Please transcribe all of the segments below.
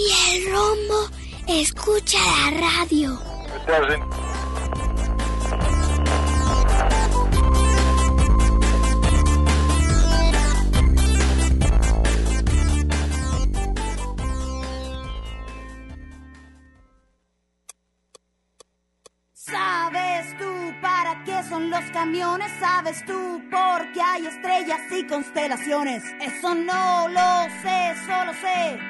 Y el rombo escucha la radio. ¿Sabes tú para qué son los camiones? ¿Sabes tú por qué hay estrellas y constelaciones? Eso no lo sé, solo sé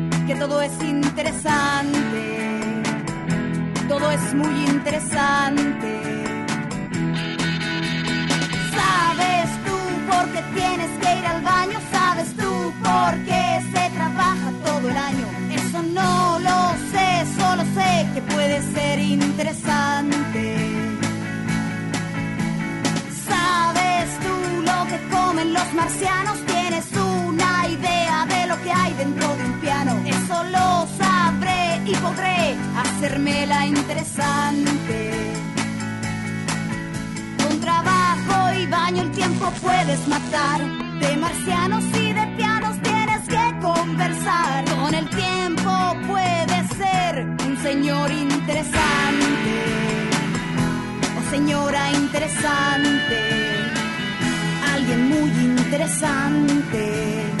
todo es interesante, todo es muy interesante. ¿Sabes tú por qué tienes que ir al baño? ¿Sabes tú por qué se trabaja todo el año? Eso no lo sé, solo sé que puede ser interesante. ¿Sabes tú lo que comen los marcianos? ¿Tienes una idea de lo que hay dentro de un piano? Lo sabré y podré hacérmela interesante. Con trabajo y baño el tiempo puedes matar. De marcianos y de pianos tienes que conversar. Con el tiempo puedes ser un señor interesante. O señora interesante. Alguien muy interesante.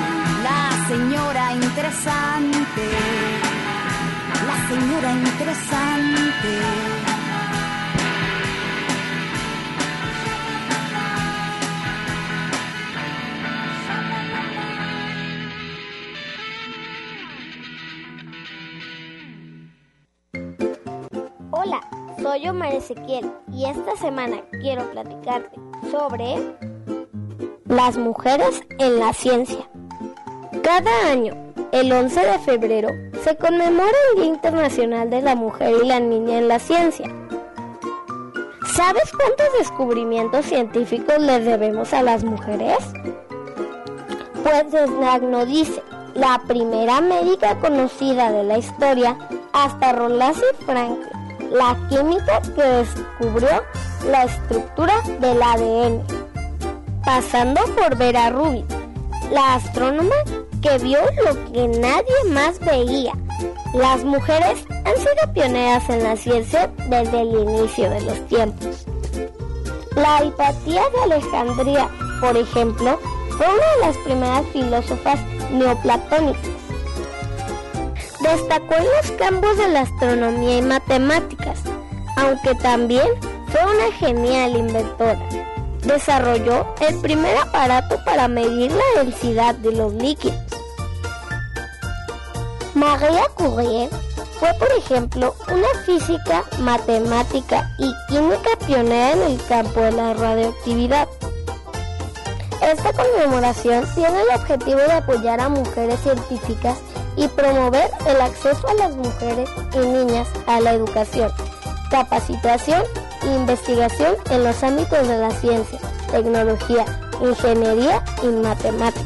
señora interesante, la señora interesante. Hola, soy Omar Ezequiel y esta semana quiero platicarte sobre las mujeres en la ciencia. Cada año, el 11 de febrero, se conmemora el Día Internacional de la Mujer y la Niña en la Ciencia. ¿Sabes cuántos descubrimientos científicos les debemos a las mujeres? Pues Snagno dice, la primera médica conocida de la historia hasta Rosalind Franklin, la química que descubrió la estructura del ADN, pasando por Vera Rubin, la astrónoma que vio lo que nadie más veía. Las mujeres han sido pioneras en la ciencia desde el inicio de los tiempos. La Hipatía de Alejandría, por ejemplo, fue una de las primeras filósofas neoplatónicas. Destacó en los campos de la astronomía y matemáticas, aunque también fue una genial inventora. Desarrolló el primer aparato para medir la densidad de los líquidos. Maria Curie fue, por ejemplo, una física, matemática y química pionera en el campo de la radioactividad. Esta conmemoración tiene el objetivo de apoyar a mujeres científicas y promover el acceso a las mujeres y niñas a la educación, capacitación investigación en los ámbitos de la ciencia, tecnología, ingeniería y matemáticas.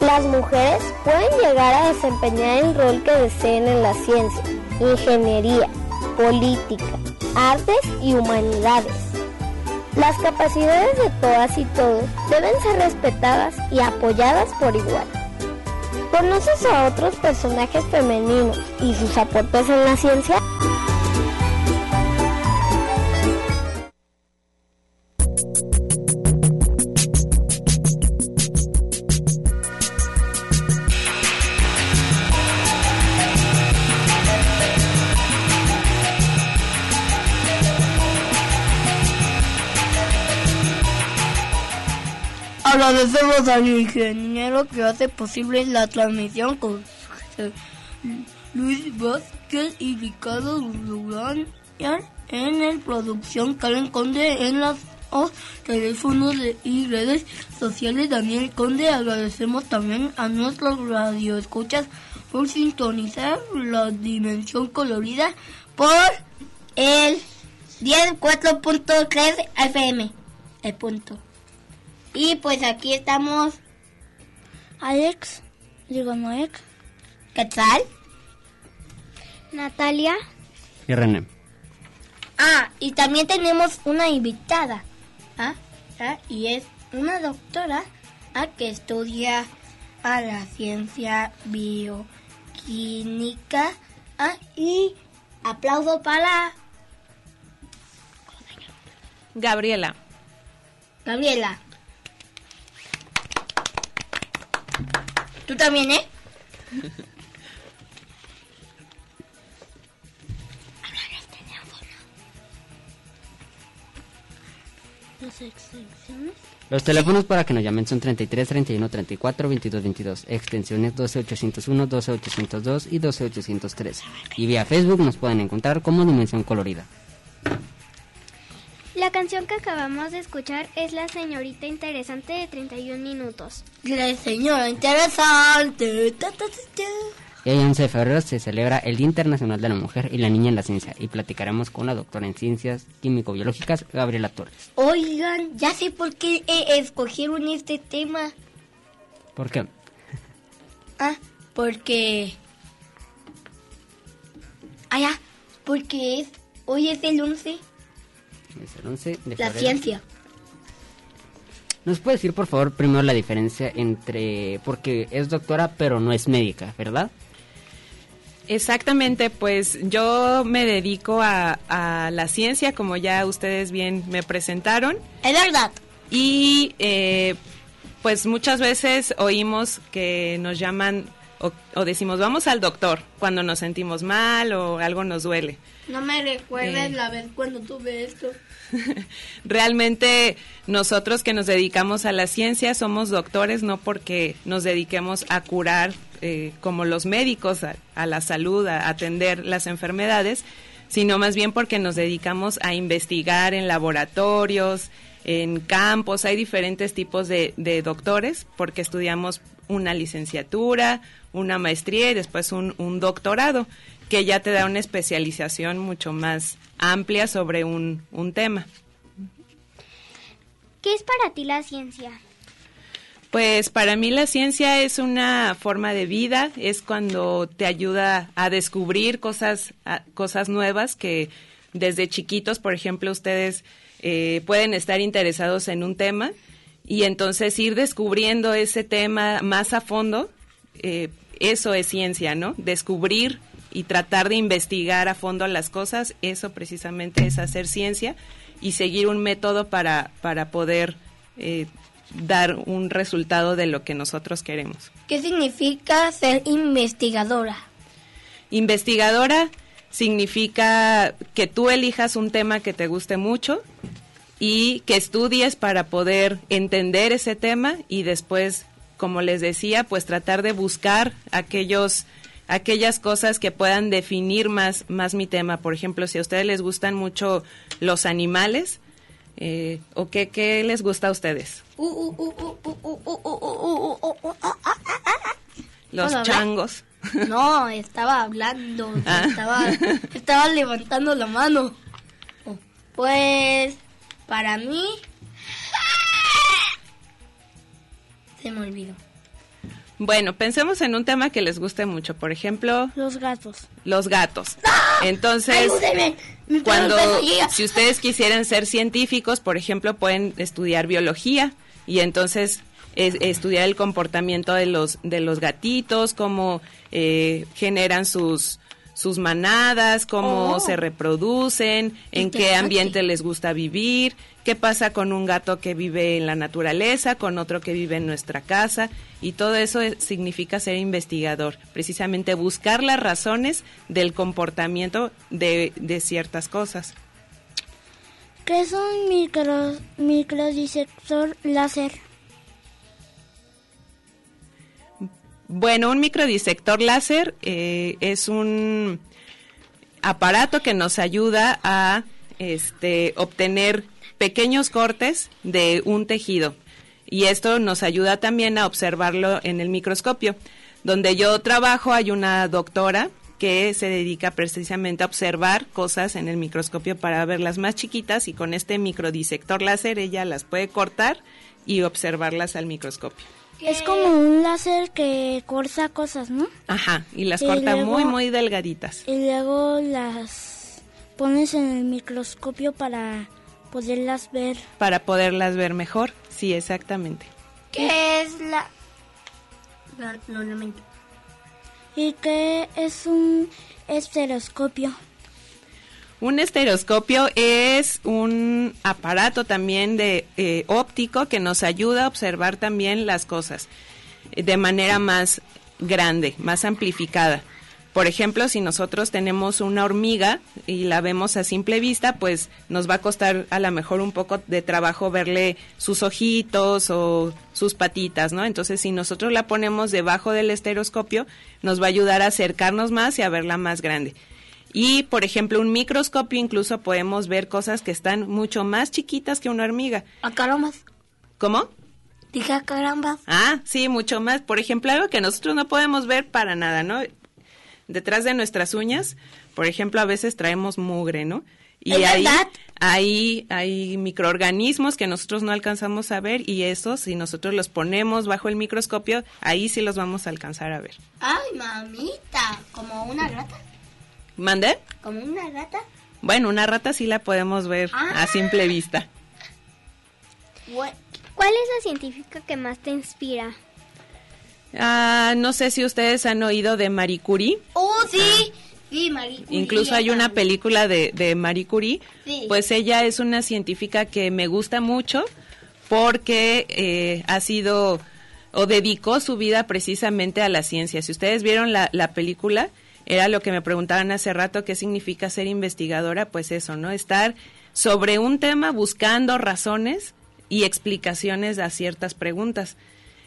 Las mujeres pueden llegar a desempeñar el rol que deseen en la ciencia, ingeniería, política, artes y humanidades. Las capacidades de todas y todos deben ser respetadas y apoyadas por igual. ¿Conoces a otros personajes femeninos y sus aportes en la ciencia? Agradecemos al ingeniero que hace posible la transmisión con Luis Vázquez y Ricardo Durán en el producción Karen Conde en los teléfonos y redes sociales Daniel Conde. Agradecemos también a nuestros radioescuchas por sintonizar la dimensión colorida por el 10.4.3 FM. El punto. Y pues aquí estamos Alex, digo Noek, Quetzal, Natalia y René. Ah, y también tenemos una invitada. ¿ah? ¿ah? Y es una doctora ¿ah? que estudia a la ciencia bioquímica. ¿ah? Y aplaudo para Gabriela. Gabriela. Tú también, ¿eh? las extensiones. Los teléfonos para que nos llamen son 33 31 34 22 22, extensiones 12 801, 12 802 y 12 803. Y vía Facebook nos pueden encontrar como Dimensión Colorida. La canción que acabamos de escuchar es La Señorita Interesante de 31 minutos. La señora interesante. Ta, ta, ta, ta. Y el 11 de febrero se celebra el Día Internacional de la Mujer y la Niña en la Ciencia y platicaremos con la doctora en Ciencias Químico-Biológicas, Gabriela Torres. Oigan, ya sé por qué eh, escogieron este tema. ¿Por qué? Ah, porque... Ah, ya, porque es... Hoy es el 11, Es el 11 de la febrero. ciencia. ¿Nos puede decir, por favor, primero la diferencia entre... porque es doctora pero no es médica, ¿verdad? Exactamente, pues yo me dedico a, a la ciencia, como ya ustedes bien me presentaron, Es verdad. y eh, pues muchas veces oímos que nos llaman o, o decimos vamos al doctor cuando nos sentimos mal o algo nos duele. No me recuerdes Eh. la vez cuando tuve esto. Realmente nosotros que nos dedicamos a la ciencia somos doctores no porque nos dediquemos a curar eh, como los médicos a, a la salud, a atender las enfermedades, sino más bien porque nos dedicamos a investigar en laboratorios, en campos, hay diferentes tipos de, de doctores porque estudiamos una licenciatura, una maestría y después un, un doctorado que ya te da una especialización mucho más amplia sobre un, un tema. ¿Qué es para ti la ciencia? Pues para mí la ciencia es una forma de vida, es cuando te ayuda a descubrir cosas, a- cosas nuevas que desde chiquitos, por ejemplo, ustedes eh, pueden estar interesados en un tema y entonces ir descubriendo ese tema más a fondo, eh, eso es ciencia, ¿no? Descubrir y tratar de investigar a fondo las cosas, eso precisamente es hacer ciencia y seguir un método para, para poder eh, dar un resultado de lo que nosotros queremos. ¿Qué significa ser investigadora? Investigadora significa que tú elijas un tema que te guste mucho y que estudies para poder entender ese tema y después, como les decía, pues tratar de buscar aquellos aquellas cosas que puedan definir más, más mi tema. Por ejemplo, si a ustedes les gustan mucho los animales, ¿o qué, qué, les gusta a ustedes? Los changos. No, estaba hablando, Ah. estaba, estaba levantando la mano. Pues, para mí, Se me olvidó. Bueno, pensemos en un tema que les guste mucho, por ejemplo, Los gatos. los gatos. Entonces, Ayúdeme. Mi perro cuando si ustedes quisieran ser científicos, por ejemplo, pueden estudiar biología y entonces es- estudiar el comportamiento de los de los gatitos, cómo eh, generan sus sus manadas, cómo Oh. se reproducen, en qué ambiente les gusta vivir, qué pasa con un gato que vive en la naturaleza, con otro que vive en nuestra casa, y todo eso es- significa ser investigador, precisamente buscar las razones del comportamiento de, de ciertas cosas. ¿Qué es un micro, microdisector láser? Bueno, un microdisector láser eh, es un aparato que nos ayuda a este, obtener pequeños cortes de un tejido. Y esto nos ayuda también a observarlo en el microscopio. Donde yo trabajo hay una doctora que se dedica precisamente a observar cosas en el microscopio para verlas más chiquitas y con este microdisector láser ella las puede cortar y observarlas al microscopio. Es como un láser que corta cosas, ¿no? Ajá, y las Y corta luego- muy, muy delgaditas. Y luego las pones en el microscopio para poderlas ver. Para poderlas ver mejor. Sí, exactamente. ¿Qué es la...? Lo lamento. ¿Y qué es un estereoscopio? Un estereoscopio es un aparato también de eh, óptico que nos ayuda a observar también las cosas de manera más grande, más amplificada. Por ejemplo, si nosotros tenemos una hormiga y la vemos a simple vista, pues nos va a costar a lo mejor un poco de trabajo verle sus ojitos o sus patitas, ¿no? Entonces, si nosotros la ponemos debajo del estereoscopio, nos va a ayudar a acercarnos más y a verla más grande. Y, por ejemplo, un microscopio incluso podemos ver cosas que están mucho más chiquitas que una hormiga. A carambas. ¿Cómo? Dije a carambas. Ah, sí, mucho más. Por ejemplo, algo que nosotros no podemos ver para nada, ¿no? Detrás de nuestras uñas, por ejemplo, a veces traemos mugre, ¿no? Y ¿Es ahí, verdad? ahí hay microorganismos que nosotros no alcanzamos a ver y esos, si nosotros los ponemos bajo el microscopio, ahí sí los vamos a alcanzar a ver. Ay, mamita. ¿Como una rata? ¿Mande? ¿Como una rata? Bueno, una rata sí la podemos ver Ah. a simple vista. ¿Cuál es la científica que más te inspira? Ah, no sé si ustedes han oído de Marie Curie. ¡Oh, sí! Sí, Marie Curie, Incluso hay una película de, de Marie Curie. Sí. Pues ella es una científica que me gusta mucho porque eh, ha sido o dedicó su vida precisamente a la ciencia. Si ustedes vieron la, la película, era lo que me preguntaban hace rato, ¿qué significa ser investigadora? Pues eso, ¿no? Estar sobre un tema buscando razones y explicaciones a ciertas preguntas.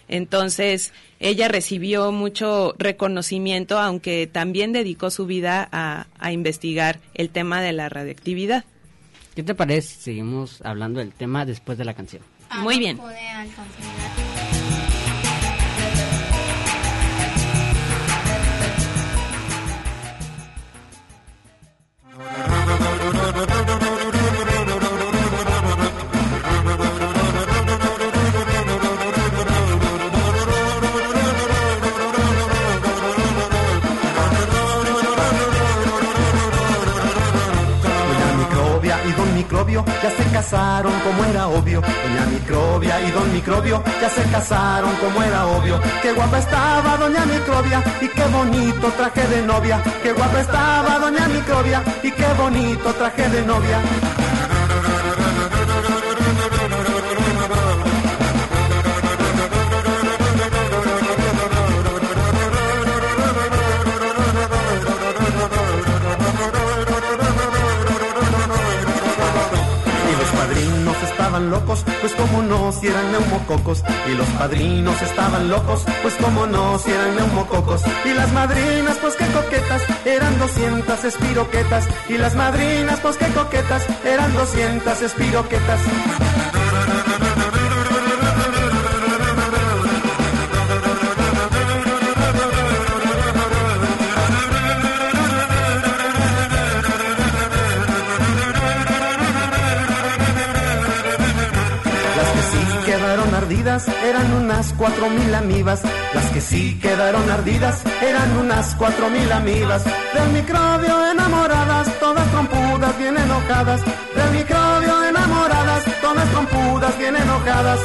Entonces, ella recibió mucho reconocimiento, aunque también dedicó su vida a, a investigar el tema de la radioactividad. ¿Qué te parece si seguimos hablando del tema después de la canción? Ah, Muy bien. Microbio ya se casaron como era obvio. Qué guapa estaba Doña Microbia y qué bonito traje de novia. Qué guapa estaba Doña Microbia y qué bonito traje de novia. Locos, pues como no, si eran neumococos. Y los padrinos estaban locos, pues como no, si eran neumococos. Y las madrinas, pues qué coquetas, eran 200 espiroquetas. Y las madrinas, pues qué coquetas, eran 200 espiroquetas. Eran unas cuatro mil amibas. Las que sí quedaron ardidas eran unas cuatro mil amibas. Del microbio enamoradas, todas trompudas, bien enojadas. Del microbio enamoradas, todas trompudas, bien enojadas.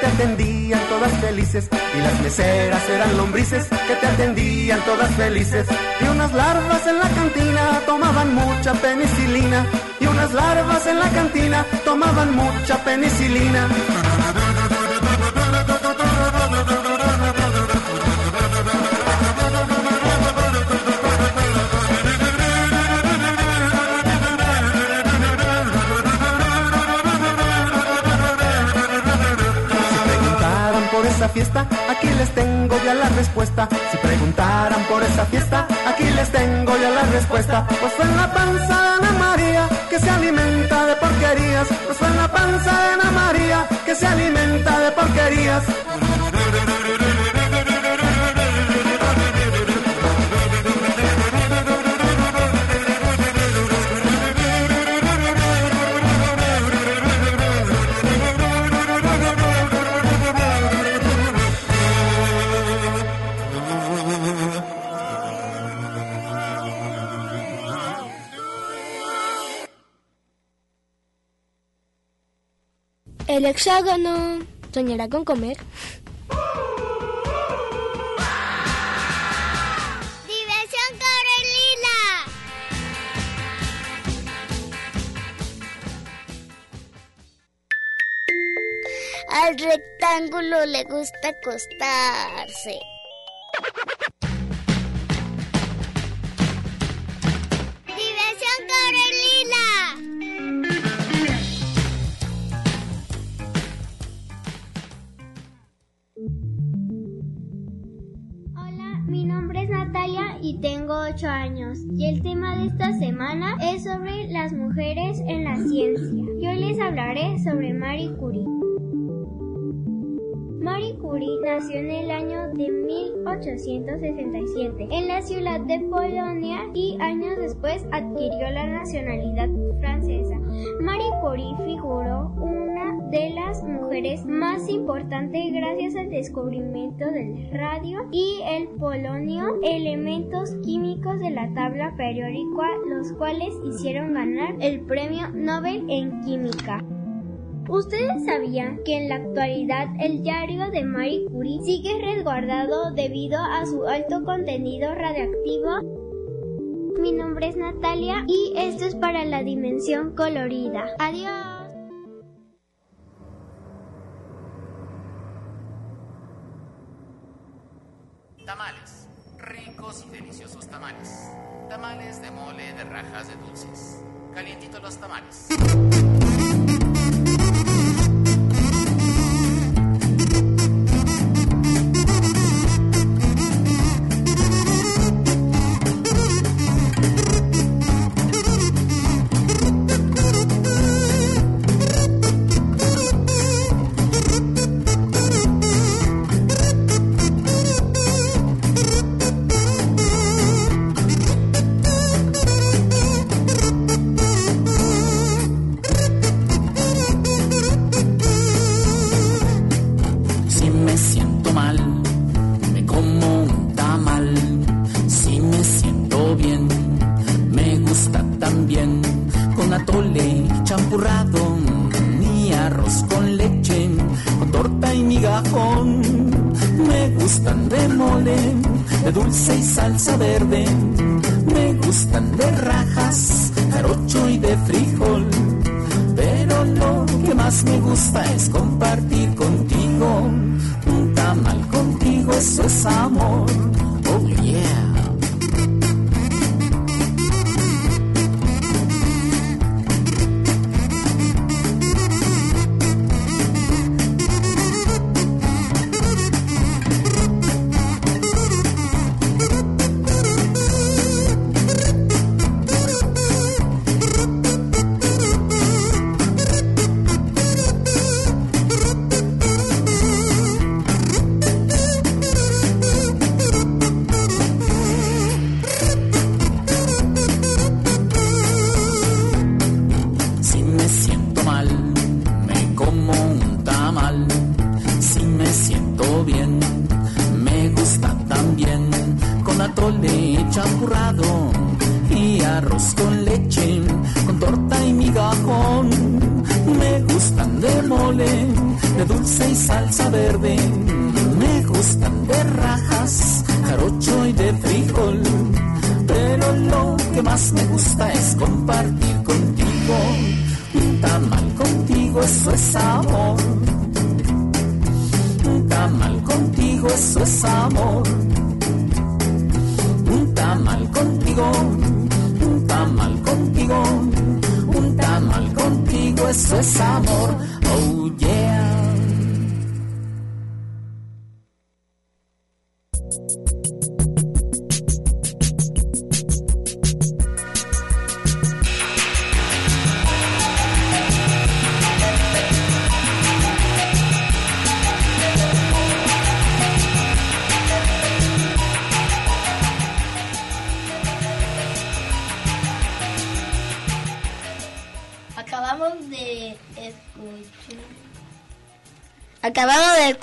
Te atendían todas felices y las meseras eran lombrices que te atendían todas felices y unas larvas en la cantina tomaban mucha penicilina y unas larvas en la cantina tomaban mucha penicilina. Fiesta, aquí les tengo ya la respuesta. Si preguntaran por esa fiesta, aquí les tengo ya la respuesta. Pues fue en la panza de Ana María que se alimenta de porquerías. Pues fue en la panza de Ana María que se alimenta de porquerías. El hexágono soñará con comer. ¡Diversión Carolina! Al rectángulo le gusta acostarse. Sobre Marie Curie. Marie Curie nació en el año de 1867 en la ciudad de Polonia y años después adquirió la nacionalidad francesa. Marie Curie figuró una de las mujeres más importantes gracias al descubrimiento del radio y el polonio, elementos químicos de la tabla periódica, los cuales hicieron ganar el premio Nobel en Química. ¿Ustedes sabían que en la actualidad el diario de Marie Curie sigue resguardado debido a su alto contenido radioactivo? Mi nombre es Natalia y esto es para la dimensión colorida. Adiós. Tamales. Ricos y deliciosos tamales. Tamales de mole de rajas de dulces. Calientitos los tamales.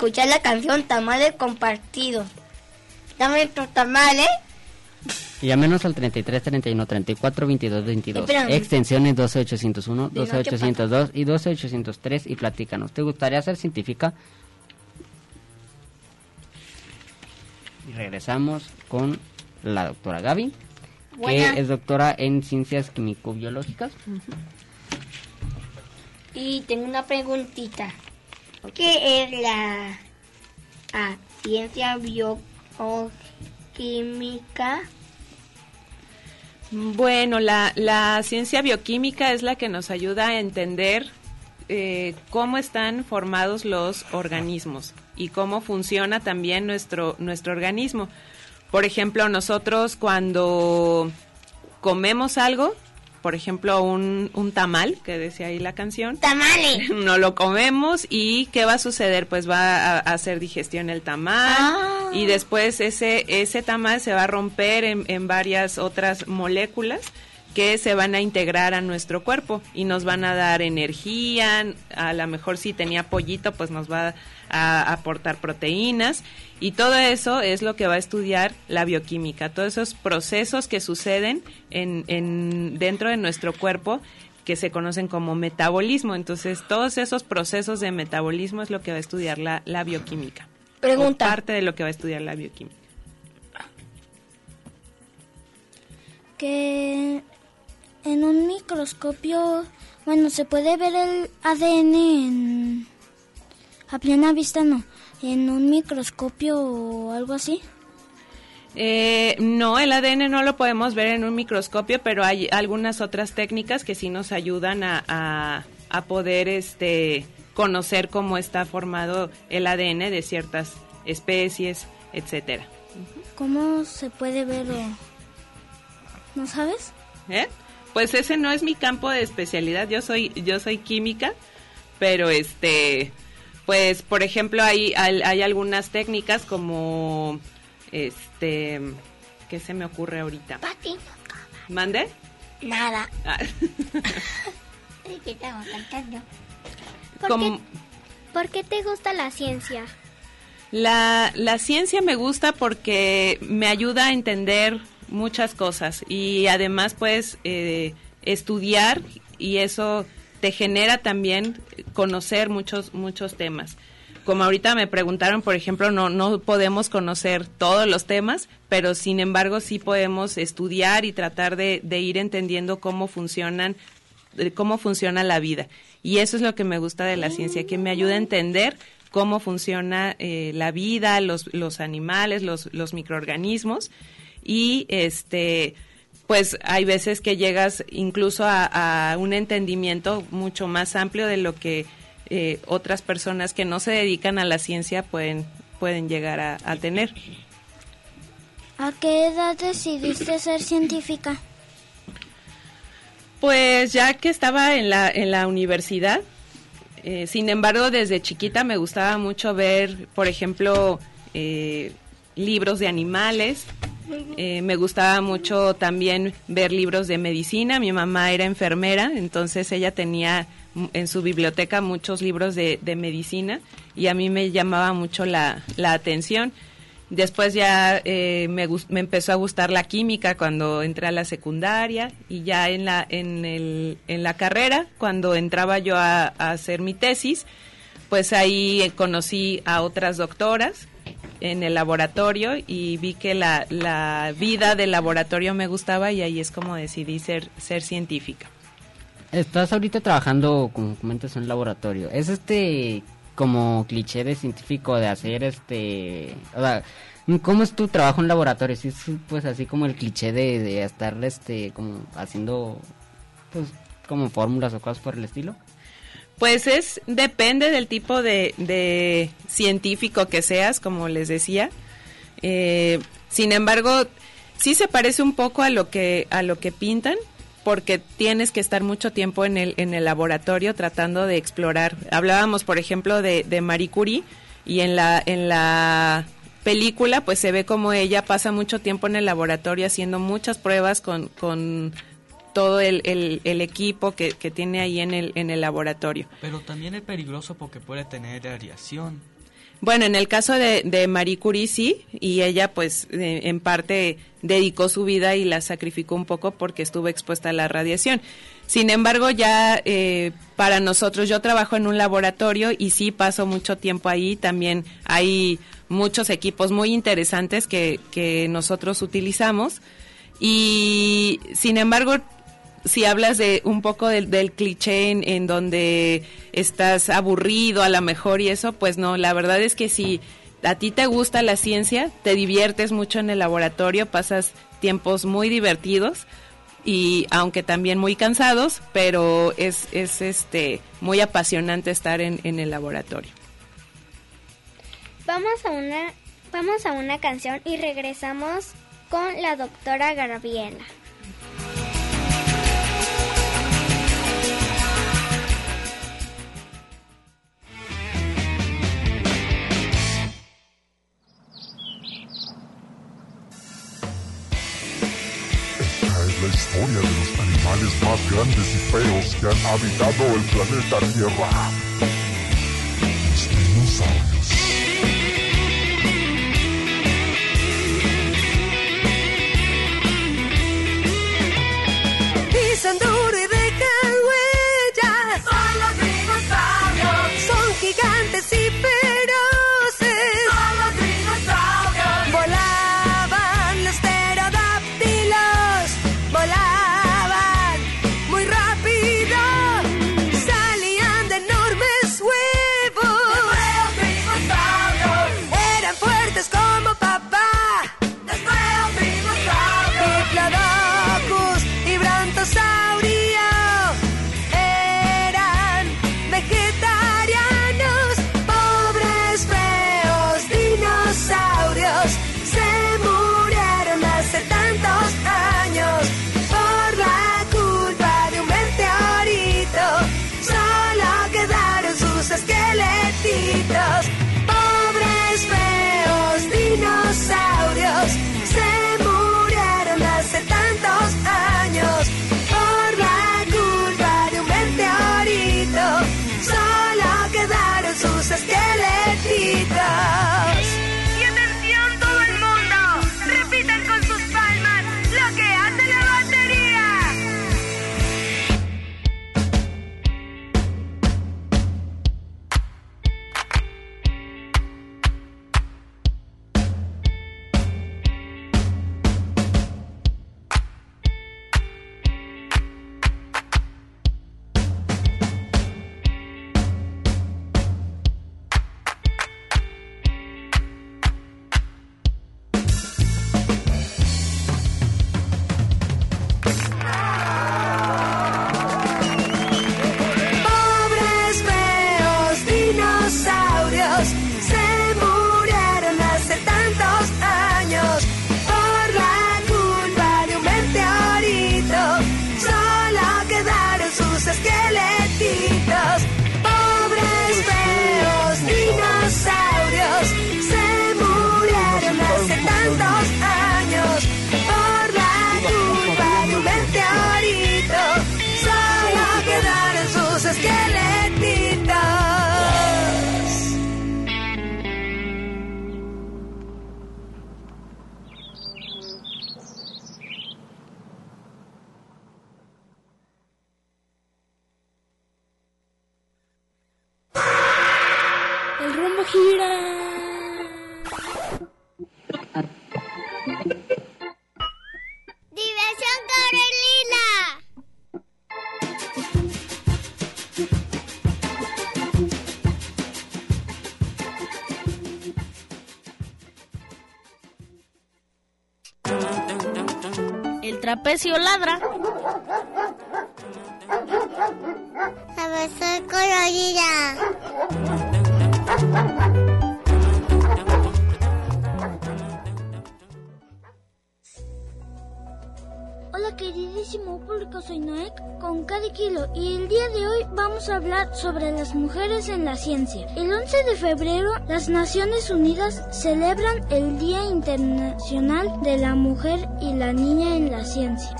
Escuchar la canción Tamales Compartidos. Dame tu tamal, ¿eh? Llámenos al 33 31 34 22 22. Espérame. Extensiones 12801, De noche 12802 y 12803 y platícanos. ¿Te gustaría ser científica? Y regresamos con la doctora Gaby, Buena. que es doctora en ciencias químico-biológicas. Y tengo una preguntita. ¿Qué es la ah, ciencia bioquímica? Bueno, la, la ciencia bioquímica es la que nos ayuda a entender eh, cómo están formados los organismos y cómo funciona también nuestro, nuestro organismo. Por ejemplo, nosotros cuando comemos algo, por ejemplo, un, un tamal, que decía ahí la canción. ¡Tamales! No lo comemos y ¿qué va a suceder? Pues va a, a hacer digestión el tamal Ah. y después ese, ese tamal se va a romper en, en varias otras moléculas que se van a integrar a nuestro cuerpo y nos van a dar energía, a lo mejor si tenía pollito pues nos va a aportar proteínas y todo eso es lo que va a estudiar la bioquímica, todos esos procesos que suceden en, en dentro de nuestro cuerpo que se conocen como metabolismo. Entonces, todos esos procesos de metabolismo es lo que va a estudiar la, la bioquímica. Pregunta. O parte de lo que va a estudiar la bioquímica. que en un microscopio, bueno, se puede ver el ADN en, a plena vista, no, en un microscopio o algo así. Eh, no, el ADN no lo podemos ver en un microscopio, pero hay algunas otras técnicas que sí nos ayudan a, a, a poder este, conocer cómo está formado el ADN de ciertas especies, etcétera. ¿Cómo se puede ver o no sabes? ¿Eh? Pues ese no es mi campo de especialidad. Yo soy yo soy química, pero este pues por ejemplo hay hay, hay algunas técnicas como este ¿qué se me ocurre ahorita? Pati, ¿Mande? nada. Ah, estamos cantando. ¿Por, como- qué, por qué te gusta la ciencia? La, la ciencia me gusta porque me ayuda a entender muchas cosas y además puedes eh, estudiar y eso te genera también conocer muchos muchos temas. Como ahorita me preguntaron, por ejemplo, no no podemos conocer todos los temas, pero sin embargo sí podemos estudiar y tratar de, ir entendiendo cómo funcionan cómo funciona la vida. Y eso es lo que me gusta de la ciencia, que me ayuda a entender cómo funciona eh, la vida, los, los animales, los, los microorganismos. Y este pues hay veces que llegas incluso a, a un entendimiento mucho más amplio de lo que eh, otras personas que no se dedican a la ciencia pueden, pueden llegar a, a tener. ¿A qué edad decidiste ser científica? Pues ya que estaba en la, en la universidad, eh, sin embargo, desde chiquita me gustaba mucho ver, por ejemplo, eh, libros de animales. Eh, me gustaba mucho también ver libros de medicina. Mi mamá era enfermera, entonces ella tenía en su biblioteca muchos libros de, medicina y a mí me llamaba mucho la, atención. Después ya eh, me, me empezó a gustar la química cuando entré a la secundaria y ya en la, en el, en la carrera, cuando entraba yo a, hacer mi tesis, pues ahí conocí a otras doctoras en el laboratorio y vi que la, la vida del laboratorio me gustaba y ahí es como decidí ser, ser científica. Estás ahorita trabajando, como comentas, en laboratorio. ¿Es este como cliché de científico de hacer este... O sea, ¿cómo es tu trabajo en laboratorio? ¿Sí es pues así como el cliché de, de estar este, como haciendo pues como fórmulas o cosas por el estilo? Pues es, depende del tipo de, científico que seas, como les decía. Eh, sin embargo, sí se parece un poco a lo que, a lo que pintan, porque tienes que estar mucho tiempo en el, en el laboratorio tratando de explorar. Hablábamos, por ejemplo, de, de Marie Curie, y en la, en la película, pues se ve como ella pasa mucho tiempo en el laboratorio haciendo muchas pruebas con, con todo el, el, el equipo que, que, tiene ahí en el, en el laboratorio. Pero también es peligroso porque puede tener radiación. Bueno, en el caso de, de Marie Curie sí, y ella pues eh, en parte dedicó su vida y la sacrificó un poco porque estuvo expuesta a la radiación. Sin embargo, ya eh, para nosotros, yo trabajo en un laboratorio y sí paso mucho tiempo ahí, también hay muchos equipos muy interesantes que, que nosotros utilizamos y sin embargo si hablas de un poco del, del cliché en, donde estás aburrido a lo mejor y eso, pues no, la verdad es que si a ti te gusta la ciencia, te diviertes mucho en el laboratorio, pasas tiempos muy divertidos y aunque también muy cansados, pero es, es este muy apasionante estar en, en el laboratorio. Vamos a una vamos a una canción y regresamos con la doctora Gabriela. Historia de los animales más grandes y feos que han habitado el planeta Tierra. Los dinosaurios. que le Trapecio ladra. Vamos a hablar sobre las mujeres en la ciencia. El 11 de febrero las Naciones Unidas celebran el Día Internacional de la Mujer y la Niña en la Ciencia.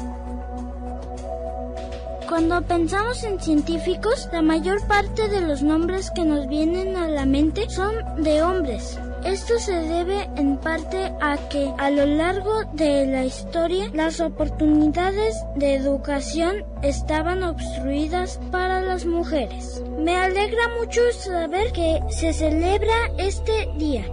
Cuando pensamos en científicos, la mayor parte de los nombres que nos vienen a la mente son de hombres. Esto se debe en parte a que a lo largo de la historia las oportunidades de educación estaban obstruidas para las mujeres. Me alegra mucho saber que se celebra este día.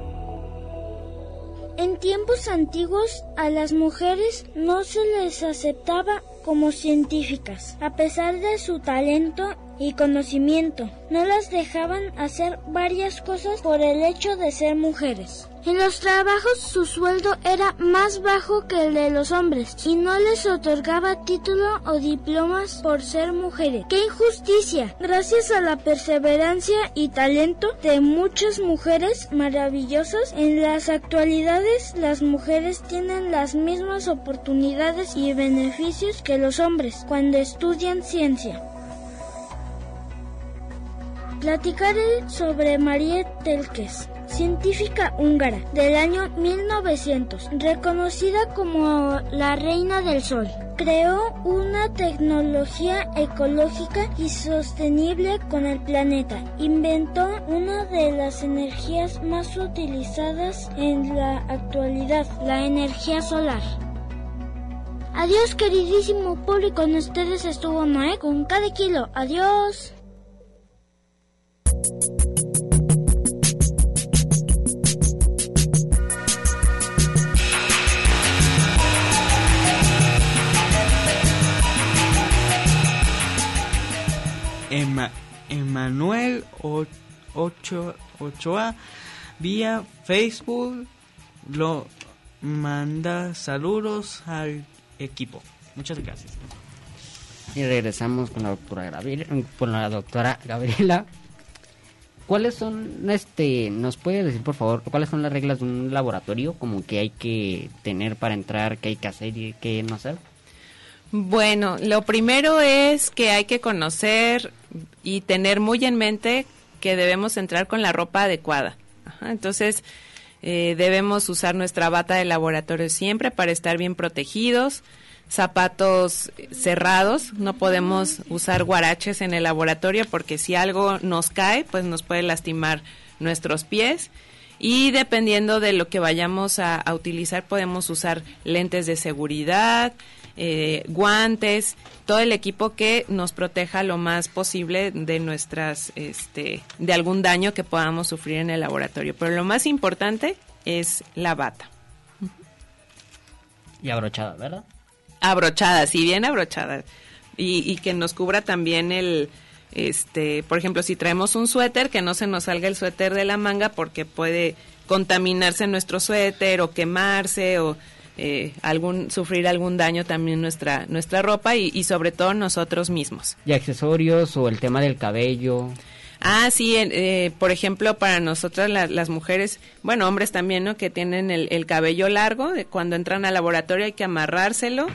En tiempos antiguos a las mujeres no se les aceptaba como científicas, a pesar de su talento y conocimiento. No las dejaban hacer varias cosas por el hecho de ser mujeres. En los trabajos su sueldo era más bajo que el de los hombres y no les otorgaba título o diplomas por ser mujeres. ¡Qué injusticia! Gracias a la perseverancia y talento de muchas mujeres maravillosas, en las actualidades las mujeres tienen las mismas oportunidades y beneficios que los hombres cuando estudian ciencia. Platicaré sobre María Telkes, científica húngara del año 1900, reconocida como la reina del sol. Creó una tecnología ecológica y sostenible con el planeta. Inventó una de las energías más utilizadas en la actualidad, la energía solar. Adiós queridísimo público, con ustedes estuvo Noé con cada kilo. Adiós. Emma, Emanuel O- Ocho- Ochoa vía Facebook lo manda saludos al equipo. Muchas gracias. Y regresamos con la doctora Gabriela, con la doctora Gabriela. ¿Cuáles son, este, nos puede decir por favor, cuáles son las reglas de un laboratorio como que hay que tener para entrar, qué hay que hacer y qué no hacer? Bueno, lo primero es que hay que conocer y tener muy en mente que debemos entrar con la ropa adecuada. Ajá, entonces, eh, debemos usar nuestra bata de laboratorio siempre para estar bien protegidos, zapatos cerrados, no podemos usar guaraches en el laboratorio porque si algo nos cae, pues nos puede lastimar nuestros pies. Y dependiendo de lo que vayamos a, utilizar, podemos usar lentes de seguridad, eh, guantes, todo el equipo que nos proteja lo más posible de nuestras, este, de algún daño que podamos sufrir en el laboratorio. Pero lo más importante es la bata. Y abrochada, ¿verdad? Abrochada, sí, bien abrochada. Y, y que nos cubra también el, este, por ejemplo, si traemos un suéter, que no se nos salga el suéter de la manga porque puede contaminarse nuestro suéter o quemarse o eh, algún sufrir algún daño también nuestra nuestra ropa y, y sobre todo nosotros mismos. Y accesorios o el tema del cabello. Ah, sí, eh, por ejemplo, para nosotras la- las mujeres, bueno, hombres también, ¿no? Que tienen el, el cabello largo, de cuando entran al laboratorio hay que amarrárselo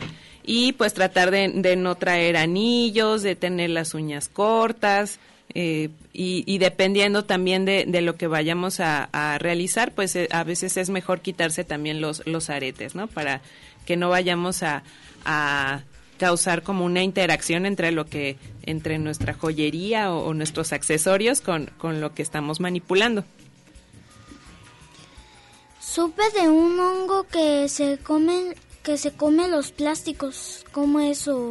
y pues tratar de, de no traer anillos, de tener las uñas cortas eh, y, y dependiendo también de, de lo que vayamos a, a realizar, pues eh, a veces es mejor quitarse también los, los aretes, ¿no? Para que no vayamos a, a causar como una interacción entre lo que entre nuestra joyería o, o nuestros accesorios con, con lo que estamos manipulando. Supe de un hongo que se come que se come los plásticos. ¿Cómo es o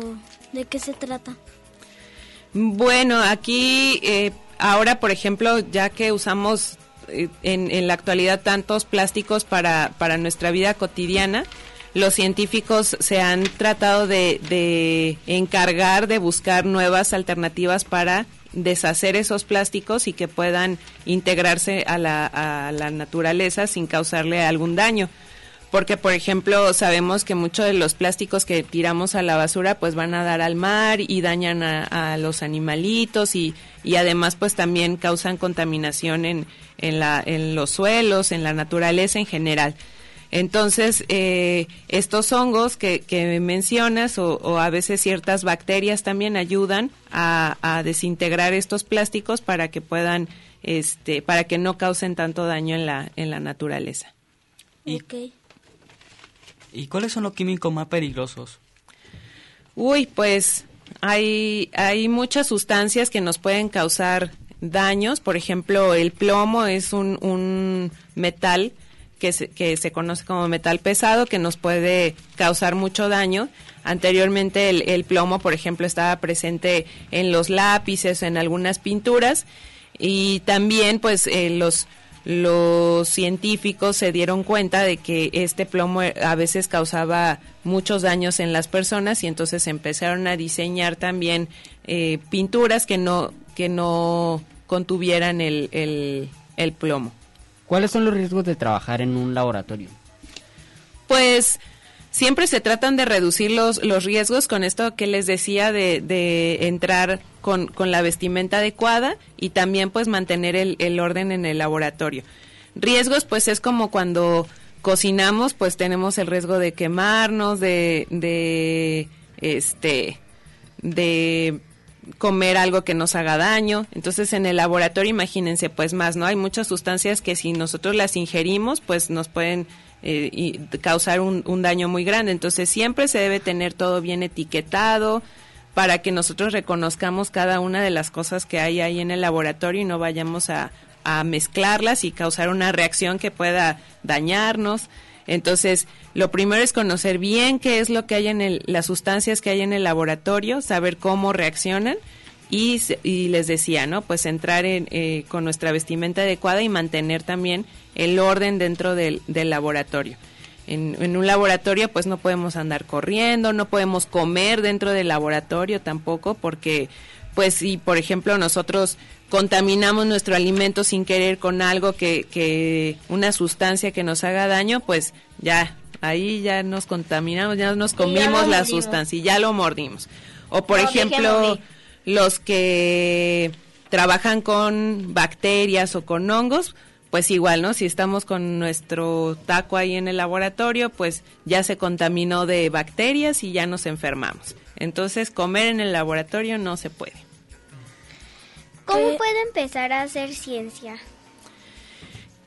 de qué se trata? Bueno, aquí eh, ahora, por ejemplo, ya que usamos eh, en, en la actualidad tantos plásticos para, para nuestra vida cotidiana, los científicos se han tratado de, de encargar de buscar nuevas alternativas para deshacer esos plásticos y que puedan integrarse a la, a la naturaleza sin causarle algún daño. Porque, por ejemplo, sabemos que muchos de los plásticos que tiramos a la basura pues van a dar al mar y dañan a, a los animalitos y, y además pues también causan contaminación en, en, la, en los suelos, en la naturaleza en general. Entonces, eh, estos hongos que, que mencionas o, o, a veces ciertas bacterias también ayudan a, a, desintegrar estos plásticos para que puedan, este, para que no causen tanto daño en la, en la naturaleza. ¿Y, okay. ¿Y cuáles son los químicos más peligrosos? Uy, pues hay, hay muchas sustancias que nos pueden causar daños. Por ejemplo, el plomo es un, un metal que se, que se conoce como metal pesado, que nos puede causar mucho daño. Anteriormente el, plomo, por ejemplo, estaba presente en los lápices, en algunas pinturas, y también pues eh, los, científicos se dieron cuenta de que este plomo a veces causaba muchos daños en las personas y entonces empezaron a diseñar también eh, pinturas que no, que no contuvieran el plomo. ¿Cuáles son los riesgos de trabajar en un laboratorio? Pues siempre se tratan de reducir los, los riesgos con esto que les decía de, de entrar con, con, la vestimenta adecuada y también pues mantener el, el, orden en el laboratorio. Riesgos pues es como cuando cocinamos pues tenemos el riesgo de quemarnos, de, de este, de comer algo que nos haga daño. Entonces en el laboratorio imagínense pues más, ¿no? Hay muchas sustancias que si nosotros las ingerimos pues nos pueden eh, y causar un, daño muy grande. Entonces siempre se debe tener todo bien etiquetado para que nosotros reconozcamos cada una de las cosas que hay ahí en el laboratorio y no vayamos a mezclarlas y causar una reacción que pueda dañarnos. Entonces, lo primero es conocer bien qué es lo que hay en el, las sustancias que hay en el laboratorio, saber cómo reaccionan y, y les decía, ¿no? Pues entrar en, eh, con nuestra vestimenta adecuada y mantener también el orden dentro del, del laboratorio. En, en, un laboratorio pues no podemos andar corriendo, no podemos comer dentro del laboratorio tampoco porque pues si por ejemplo nosotros contaminamos nuestro alimento sin querer con algo que, que una sustancia que nos haga daño, pues ya ahí ya nos contaminamos, ya nos comimos ya la sustancia y ya lo mordimos. O por no, ejemplo, los que trabajan con bacterias o con hongos, pues igual, ¿no? Si estamos con nuestro taco ahí en el laboratorio, pues ya se contaminó de bacterias y ya nos enfermamos. Entonces, comer en el laboratorio no se puede. ¿Cómo puedo empezar a hacer ciencia?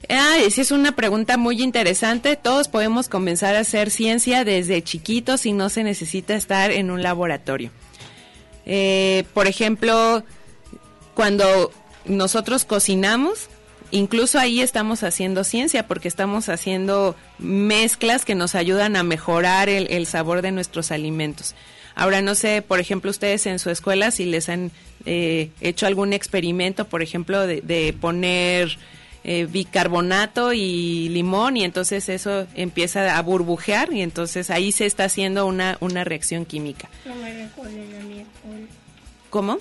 Ah, esa es una pregunta muy interesante. Todos podemos comenzar a hacer ciencia desde chiquitos y no se necesita estar en un laboratorio. Eh, por ejemplo, cuando nosotros cocinamos, incluso ahí estamos haciendo ciencia porque estamos haciendo mezclas que nos ayudan a mejorar el, el sabor de nuestros alimentos. Ahora no sé, por ejemplo, ustedes en su escuela si les han eh, hecho algún experimento, por ejemplo, de, de poner eh, bicarbonato y limón y entonces eso empieza a burbujear y entonces ahí se está haciendo una, una reacción química. No me recuerden a mi escuela. ¿Cómo?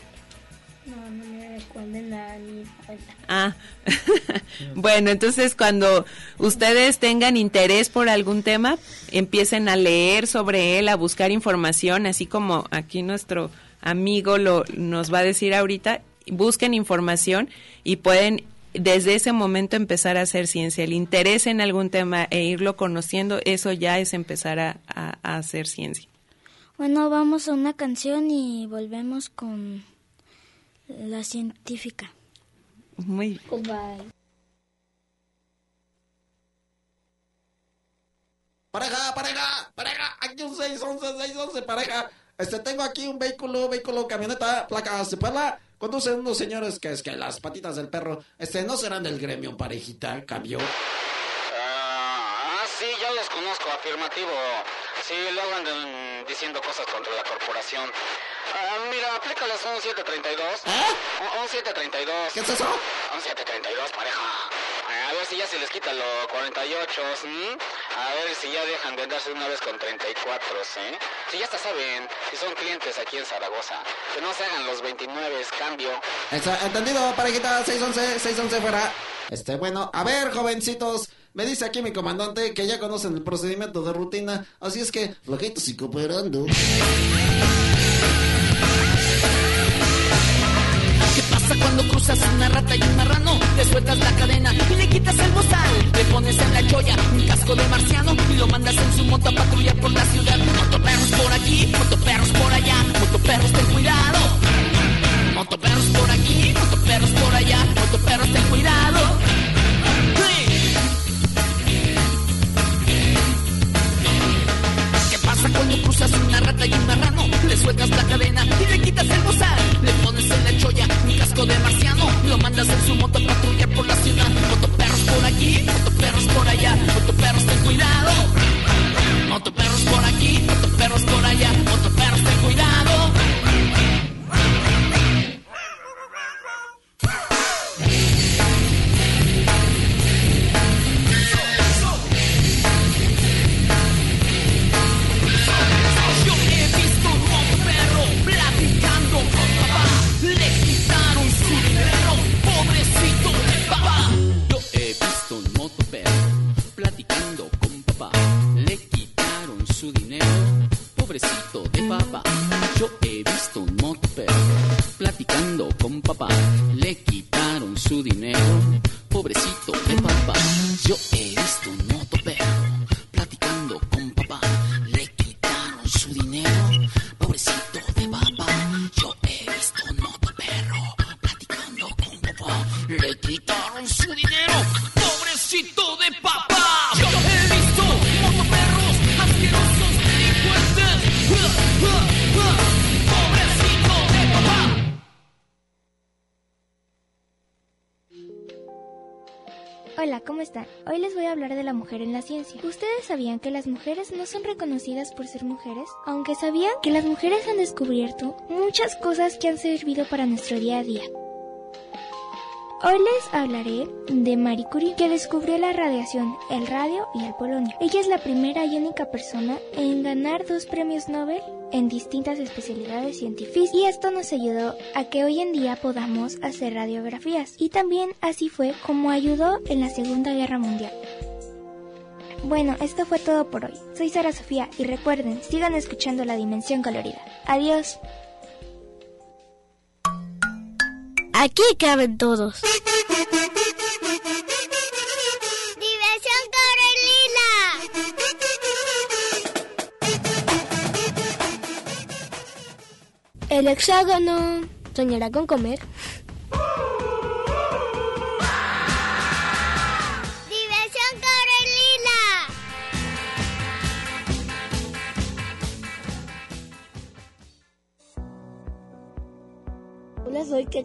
No, no me recuerden a mi escuela. Ah, bueno, entonces cuando ustedes tengan interés por algún tema, empiecen a leer sobre él, a buscar información, así como aquí nuestro amigo lo nos va a decir ahorita, busquen información y pueden desde ese momento empezar a hacer ciencia. El interés en algún tema e irlo conociendo, eso ya es empezar a, a, a hacer ciencia. Bueno, vamos a una canción y volvemos con la científica. Muy Goodbye. Pareja, pareja, pareja, aquí un 611, 611, pareja. Este, tengo aquí un vehículo, vehículo, camioneta, placa, se puede Conducen unos señores que es que las patitas del perro, este, no serán del gremio, parejita, cambio. Ah, sí, ya los conozco, afirmativo. Sí, luego andan diciendo cosas contra la corporación. Ah, mira, aplícales un 732. ¿Eh? Un, un 732. ¿Qué es eso? Un 732, pareja. Ver si ya se les quita los 48, ¿m? A ver si ya dejan de andarse una vez con 34, ¿eh? Si ya hasta saben, si son clientes aquí en Zaragoza, que no se hagan los 29, cambio. Entendido, parejita, 611, 611 fuera. Este, bueno, a ver, jovencitos. Me dice aquí mi comandante que ya conocen el procedimiento de rutina, así es que, flojitos y cooperando. Cuando cruzas una rata y un marrano? Le sueltas la cadena y le quitas el bozal. Le pones en la cholla un casco de marciano y lo mandas en su moto a patrullar por la ciudad. Motoperros por aquí, motoperros por allá, motoperros ten cuidado. Motoperros por aquí, motoperros por allá, motoperros ten cuidado. Cuando cruzas una rata y un marrano? Le sueltas la cadena y le quitas el bozal. Le pones en la cholla un casco de marciano. Lo mandas en su moto a por la ciudad. Motoperros por aquí, motoperros por allá. Motoperros ten cuidado. Motoperros por aquí, motoperros por allá. Motoperros ten cuidado. Sabían que las mujeres no son reconocidas por ser mujeres? Aunque sabían que las mujeres han descubierto muchas cosas que han servido para nuestro día a día. Hoy les hablaré de Marie Curie, que descubrió la radiación, el radio y el polonio. Ella es la primera y única persona en ganar dos premios Nobel en distintas especialidades científicas y esto nos ayudó a que hoy en día podamos hacer radiografías y también así fue como ayudó en la Segunda Guerra Mundial. Bueno, esto fue todo por hoy. Soy Sara Sofía y recuerden, sigan escuchando La Dimensión Colorida. Adiós. Aquí caben todos. Diversión El hexágono soñará con comer.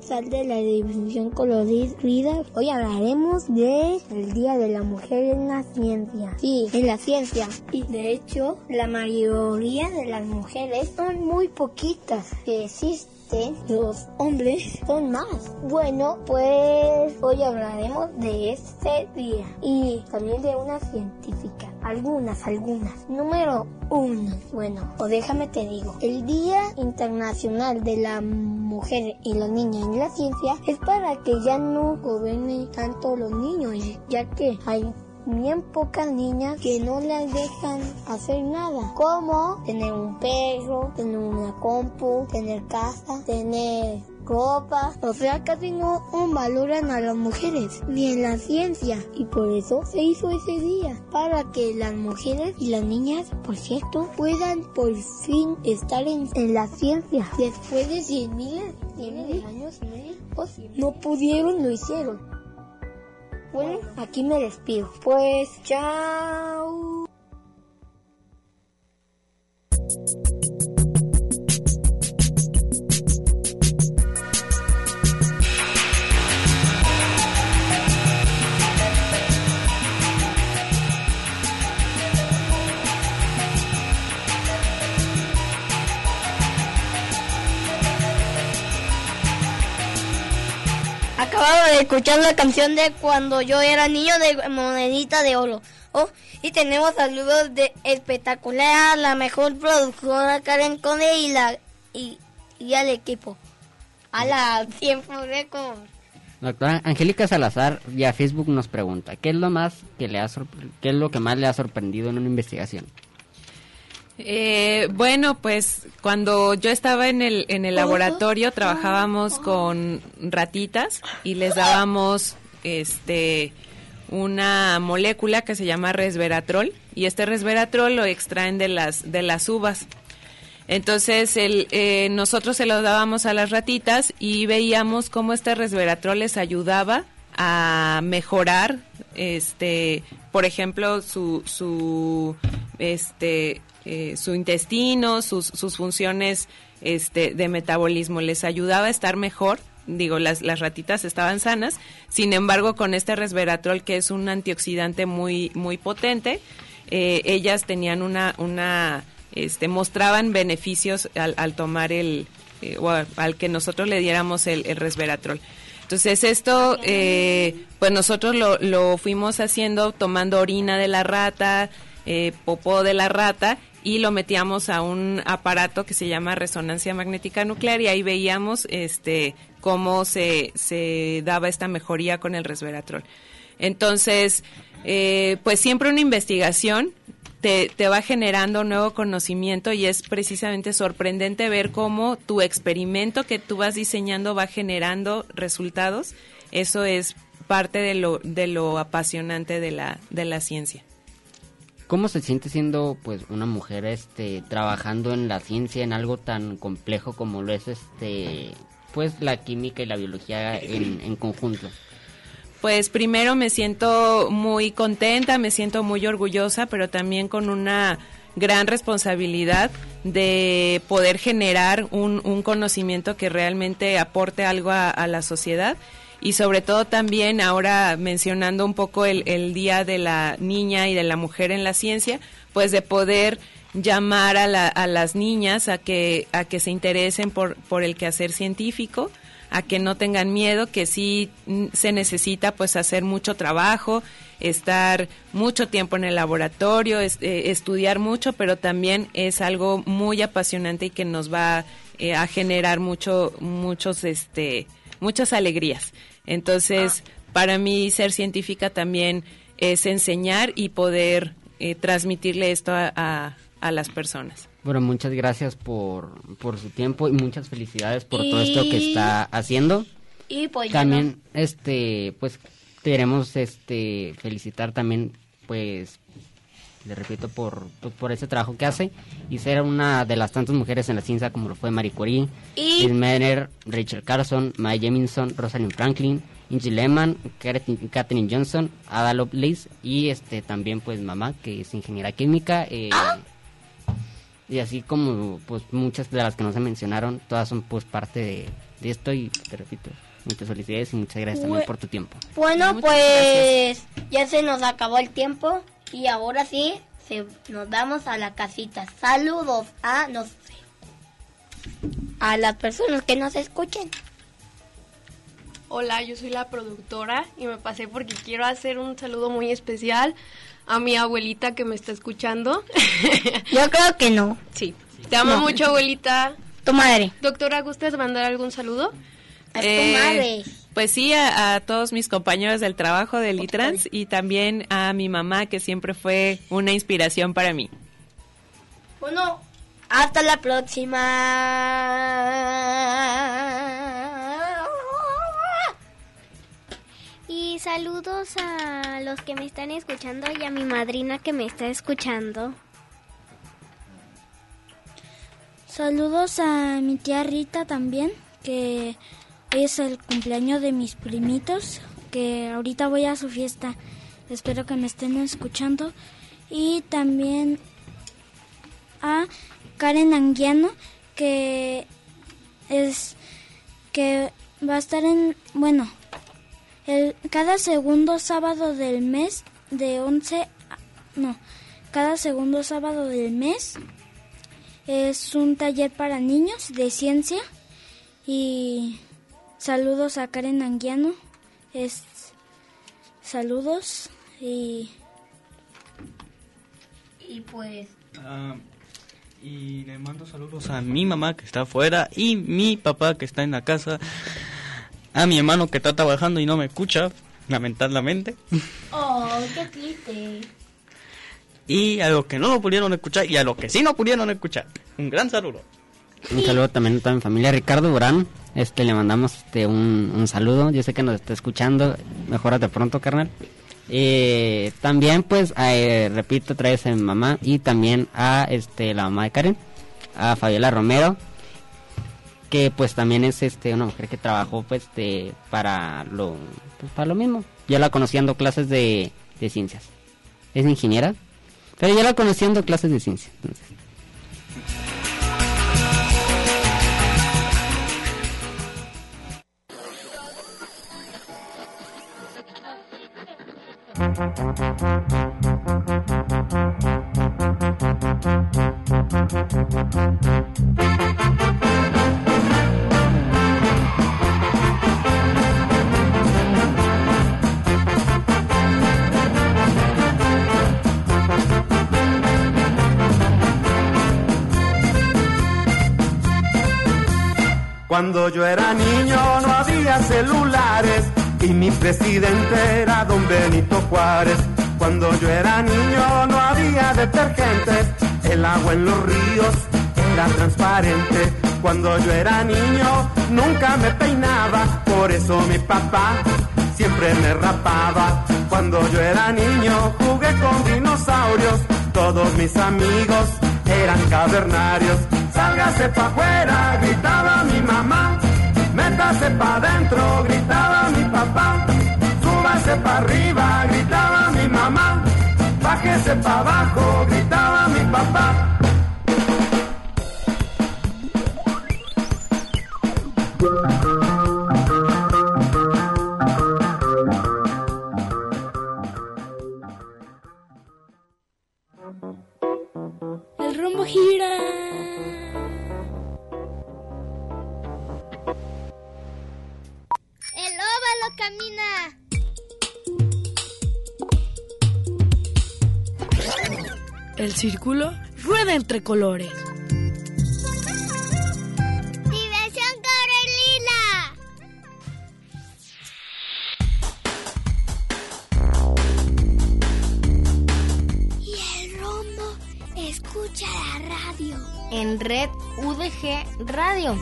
Quetzal de la División Colorida. Hoy hablaremos de el Día de la Mujer en la Ciencia. Sí, en la ciencia. Y de hecho, la mayoría de las mujeres son muy poquitas que existen. Los hombres son más. Bueno, pues hoy hablaremos de este día y también de una científica. Algunas, algunas. Número uno. Bueno, o déjame te digo. El Día Internacional de la Mujer y la Niña en la Ciencia es para que ya no gobiernen tanto los niños, ya que hay bien pocas niñas que no las dejan hacer nada, como tener un perro, tener una compu, tener casa, tener ropa, o sea, casi no valoran a las mujeres, ni en la ciencia, y por eso se hizo ese día, para que las mujeres y las niñas, por cierto, puedan por fin estar en, en la ciencia. Después de cien miles, miles de años, pues, no pudieron, lo hicieron. Bueno, aquí me despido. Pues, chao. Escuchar la canción de cuando yo era niño de Monedita de Oro. Oh, y tenemos saludos de espectacular, la mejor productora Karen Conde y la y, y al equipo. A la tiempo récord. Doctora Angélica Salazar vía Facebook nos pregunta, ¿qué es lo más que le ha qué es lo que más le ha sorprendido en una investigación? Eh, bueno, pues cuando yo estaba en el, en el laboratorio trabajábamos con ratitas y les dábamos este una molécula que se llama resveratrol y este resveratrol lo extraen de las de las uvas. Entonces el, eh, nosotros se lo dábamos a las ratitas y veíamos cómo este resveratrol les ayudaba a mejorar, este, por ejemplo, su, su, este, eh, su intestino, sus, sus funciones este, de metabolismo, les ayudaba a estar mejor. Digo, las, las ratitas estaban sanas, sin embargo, con este resveratrol, que es un antioxidante muy, muy potente, eh, ellas tenían una, una este, mostraban beneficios al, al tomar el, eh, o al, que nosotros le diéramos el, el resveratrol. Entonces esto, eh, pues nosotros lo, lo fuimos haciendo tomando orina de la rata, eh, popó de la rata y lo metíamos a un aparato que se llama resonancia magnética nuclear y ahí veíamos este cómo se, se daba esta mejoría con el resveratrol. Entonces, eh, pues siempre una investigación te, te va generando nuevo conocimiento y es precisamente sorprendente ver cómo tu experimento que tú vas diseñando va generando resultados. Eso es parte de lo, de lo apasionante de la, de la ciencia. ¿Cómo se siente siendo pues una mujer este trabajando en la ciencia en algo tan complejo como lo es este pues la química y la biología en, conjunto? Pues primero me siento muy contenta, me siento muy orgullosa, pero también con una gran responsabilidad de poder generar un, un conocimiento que realmente aporte algo a, a, la sociedad y sobre todo también ahora mencionando un poco el, Día de la Niña y de la Mujer en la Ciencia, pues de poder llamar a, la, a las niñas a que, a que se interesen por, por el quehacer científico, a que no tengan miedo, que sí se necesita pues hacer mucho trabajo, estar mucho tiempo en el laboratorio, eh, estudiar mucho, pero también es algo muy apasionante y que nos va eh, a generar mucho, muchos, este, muchas alegrías. Entonces, ah. para mí ser científica también es enseñar y poder eh, transmitirle esto a, a, a las personas. Bueno, muchas gracias por, por su tiempo y muchas felicidades por y... todo esto que está haciendo. Y pues también, no. este, pues queremos este felicitar también, pues, le repito por, pues, por ese trabajo que hace y ser una de las tantas mujeres en la ciencia como lo fue Marie Curie, y... Menner, Rachel Carson, Mae Jemison, Rosalind Franklin, Ingy Lehman, Katherine Johnson, Ada Lovelace y este también pues mamá que es ingeniera química. Eh, y así como pues muchas de las que no se mencionaron, todas son pues parte de, de esto y te repito, muchas felicidades y muchas gracias también por tu tiempo. Bueno, muchas pues gracias. ya se nos acabó el tiempo y ahora sí se, nos vamos a la casita. Saludos a no sé, a las personas que nos escuchen. Hola, yo soy la productora y me pasé porque quiero hacer un saludo muy especial a mi abuelita que me está escuchando. Yo creo que no. Sí. Te amo no. mucho, abuelita. Tu madre. Doctora, ¿gustas mandar algún saludo? Eh, tu madre. Pues sí, a, a, todos mis compañeros del trabajo del ITRANS y también a mi mamá, que siempre fue una inspiración para mí. Bueno, hasta la próxima. Y saludos a los que me están escuchando y a mi madrina que me está escuchando. Saludos a mi tía Rita también, que es el cumpleaños de mis primitos, que ahorita voy a su fiesta. Espero que me estén escuchando. Y también a Karen Anguiano, que es que va a estar en, bueno, el, cada segundo sábado del mes de 11 no cada segundo sábado del mes es un taller para niños de ciencia y saludos a Karen Anguiano es saludos y Y pues Ah, y le mando saludos a mi mamá que está afuera y mi papá que está en la casa. A mi hermano que está trabajando y no me escucha, lamentablemente. Oh, qué triste. Y a los que no lo pudieron escuchar y a los que sí no pudieron escuchar. Un gran saludo. Un saludo también a toda mi familia. Ricardo Durán, este, le mandamos este, un, un saludo. Yo sé que nos está escuchando. Mejórate pronto, carnal. Eh, también, pues, eh, repito, otra vez a mi mamá y también a este, la mamá de Karen, a Fabiola Romero, que pues también es este, una mujer que trabajó pues, este, para, lo, pues, para lo mismo. Yo la conocí dando clases de, de ciencias. Es ingeniera, pero yo la conocí dando clases de ciencias. entonces. Cuando yo era niño no había celulares y mi presidente era don Benito Juárez. Cuando yo era niño no había detergentes, el agua en los ríos era transparente. Cuando yo era niño nunca me peinaba, por eso mi papá siempre me rapaba. Cuando yo era niño jugué con dinosaurios, todos mis amigos eran cavernarios. Sálgase pa' afuera, gritaba mi mamá. Métase pa' adentro, gritaba mi papá. Súbase pa' arriba, gritaba mi mamá. Bájese pa' abajo, gritaba mi papá. El círculo rueda entre colores. Diversión Corelila. Y el rombo escucha la radio. En Red UDG Radio.